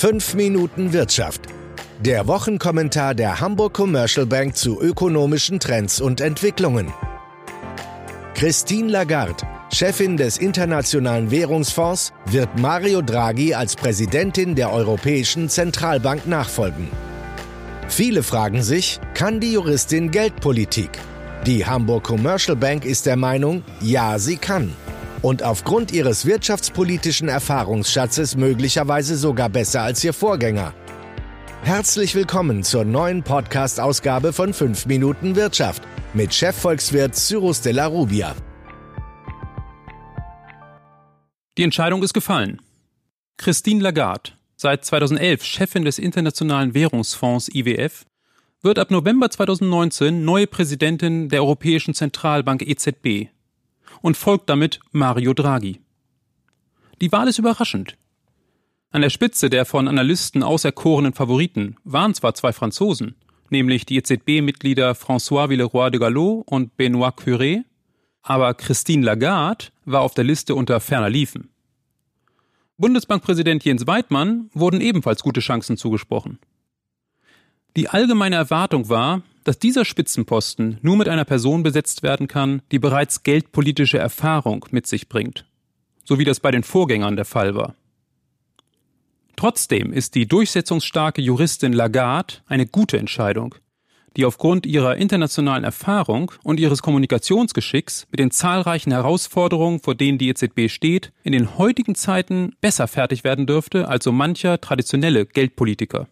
5 Minuten Wirtschaft. Der Wochenkommentar der Hamburg Commercial Bank zu ökonomischen Trends und Entwicklungen. Christine Lagarde, Chefin des Internationalen Währungsfonds, wird Mario Draghi als Präsidentin der Europäischen Zentralbank nachfolgen. Viele fragen sich, kann die Juristin Geldpolitik? Die Hamburg Commercial Bank ist der Meinung, ja, sie kann und aufgrund ihres wirtschaftspolitischen Erfahrungsschatzes möglicherweise sogar besser als ihr Vorgänger. Herzlich willkommen zur neuen Podcast-Ausgabe von 5 Minuten Wirtschaft mit Chefvolkswirt Cyrus de la Rubia. Die Entscheidung ist gefallen. Christine Lagarde, seit 2011 Chefin des Internationalen Währungsfonds IWF, wird ab November 2019 neue Präsidentin der Europäischen Zentralbank EZB und folgt damit Mario Draghi. Die Wahl ist überraschend. An der Spitze der von Analysten auserkorenen Favoriten waren zwar zwei Franzosen, nämlich die EZB-Mitglieder François Villeroy de Gallo und Benoît Curé, aber Christine Lagarde war auf der Liste unter ferner Liefen. Bundesbankpräsident Jens Weidmann wurden ebenfalls gute Chancen zugesprochen. Die allgemeine Erwartung war, dass dieser Spitzenposten nur mit einer Person besetzt werden kann, die bereits geldpolitische Erfahrung mit sich bringt, so wie das bei den Vorgängern der Fall war. Trotzdem ist die durchsetzungsstarke Juristin Lagarde eine gute Entscheidung, die aufgrund ihrer internationalen Erfahrung und ihres Kommunikationsgeschicks mit den zahlreichen Herausforderungen, vor denen die EZB steht, in den heutigen Zeiten besser fertig werden dürfte als so mancher traditionelle Geldpolitiker.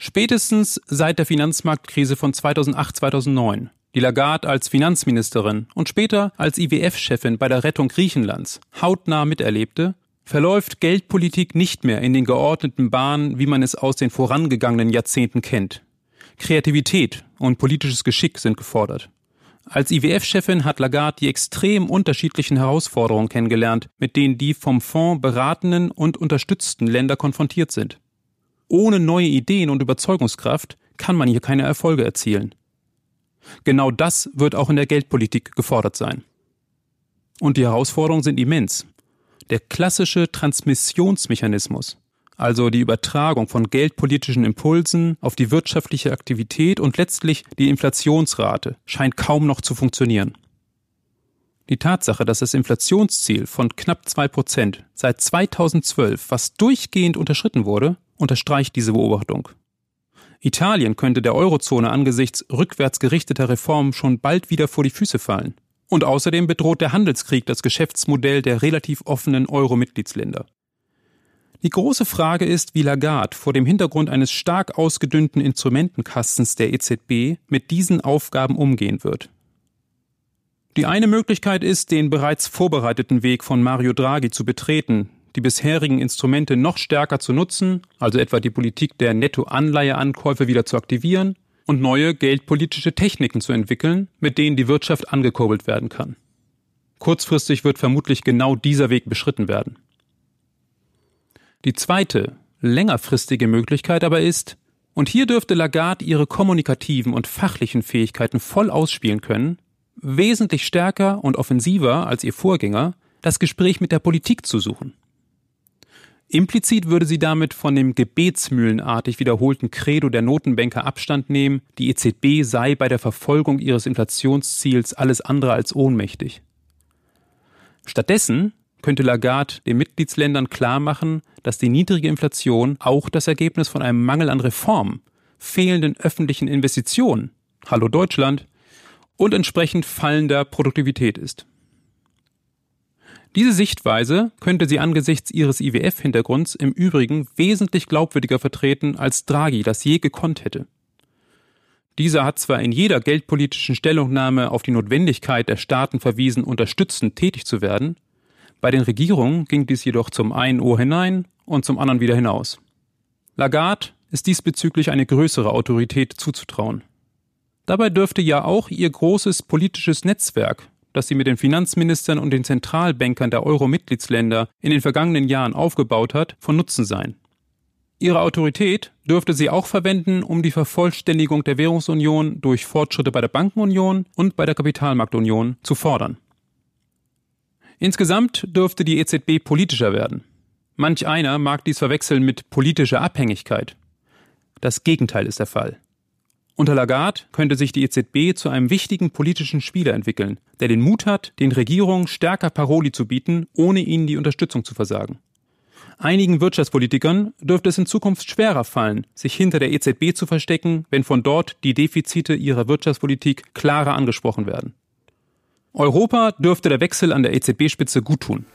Spätestens seit der Finanzmarktkrise von 2008-2009, die Lagarde als Finanzministerin und später als IWF-Chefin bei der Rettung Griechenlands hautnah miterlebte, verläuft Geldpolitik nicht mehr in den geordneten Bahnen, wie man es aus den vorangegangenen Jahrzehnten kennt. Kreativität und politisches Geschick sind gefordert. Als IWF-Chefin hat Lagarde die extrem unterschiedlichen Herausforderungen kennengelernt, mit denen die vom Fonds beratenen und unterstützten Länder konfrontiert sind. Ohne neue Ideen und Überzeugungskraft kann man hier keine Erfolge erzielen. Genau das wird auch in der Geldpolitik gefordert sein. Und die Herausforderungen sind immens. Der klassische Transmissionsmechanismus, also die Übertragung von geldpolitischen Impulsen auf die wirtschaftliche Aktivität und letztlich die Inflationsrate, scheint kaum noch zu funktionieren. Die Tatsache, dass das Inflationsziel von knapp zwei Prozent seit 2012 fast durchgehend unterschritten wurde, unterstreicht diese Beobachtung. Italien könnte der Eurozone angesichts rückwärts gerichteter Reformen schon bald wieder vor die Füße fallen. Und außerdem bedroht der Handelskrieg das Geschäftsmodell der relativ offenen Euro-Mitgliedsländer. Die große Frage ist, wie Lagarde vor dem Hintergrund eines stark ausgedünnten Instrumentenkastens der EZB mit diesen Aufgaben umgehen wird. Die eine Möglichkeit ist, den bereits vorbereiteten Weg von Mario Draghi zu betreten, die bisherigen Instrumente noch stärker zu nutzen, also etwa die Politik der Nettoanleiheankäufe wieder zu aktivieren und neue geldpolitische Techniken zu entwickeln, mit denen die Wirtschaft angekurbelt werden kann. Kurzfristig wird vermutlich genau dieser Weg beschritten werden. Die zweite, längerfristige Möglichkeit aber ist, und hier dürfte Lagarde ihre kommunikativen und fachlichen Fähigkeiten voll ausspielen können, wesentlich stärker und offensiver als ihr Vorgänger das Gespräch mit der Politik zu suchen. Implizit würde sie damit von dem gebetsmühlenartig wiederholten Credo der Notenbanker Abstand nehmen, die EZB sei bei der Verfolgung ihres Inflationsziels alles andere als ohnmächtig. Stattdessen könnte Lagarde den Mitgliedsländern klarmachen, dass die niedrige Inflation auch das Ergebnis von einem Mangel an Reformen, fehlenden öffentlichen Investitionen, Hallo Deutschland, und entsprechend fallender Produktivität ist. Diese Sichtweise könnte sie angesichts ihres IWF-Hintergrunds im Übrigen wesentlich glaubwürdiger vertreten, als Draghi das je gekonnt hätte. Dieser hat zwar in jeder geldpolitischen Stellungnahme auf die Notwendigkeit der Staaten verwiesen, unterstützend tätig zu werden, bei den Regierungen ging dies jedoch zum einen Ohr hinein und zum anderen wieder hinaus. Lagarde ist diesbezüglich eine größere Autorität zuzutrauen. Dabei dürfte ja auch ihr großes politisches Netzwerk das sie mit den Finanzministern und den Zentralbankern der Euro-Mitgliedsländer in den vergangenen Jahren aufgebaut hat, von Nutzen sein. Ihre Autorität dürfte sie auch verwenden, um die Vervollständigung der Währungsunion durch Fortschritte bei der Bankenunion und bei der Kapitalmarktunion zu fordern. Insgesamt dürfte die EZB politischer werden. Manch einer mag dies verwechseln mit politischer Abhängigkeit. Das Gegenteil ist der Fall. Unter Lagarde könnte sich die EZB zu einem wichtigen politischen Spieler entwickeln, der den Mut hat, den Regierungen stärker Paroli zu bieten, ohne ihnen die Unterstützung zu versagen. Einigen Wirtschaftspolitikern dürfte es in Zukunft schwerer fallen, sich hinter der EZB zu verstecken, wenn von dort die Defizite ihrer Wirtschaftspolitik klarer angesprochen werden. Europa dürfte der Wechsel an der EZB-Spitze guttun.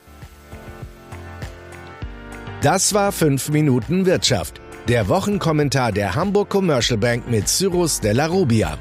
Das war 5 Minuten Wirtschaft. Der Wochenkommentar der Hamburg Commercial Bank mit Cyrus Della Rubia.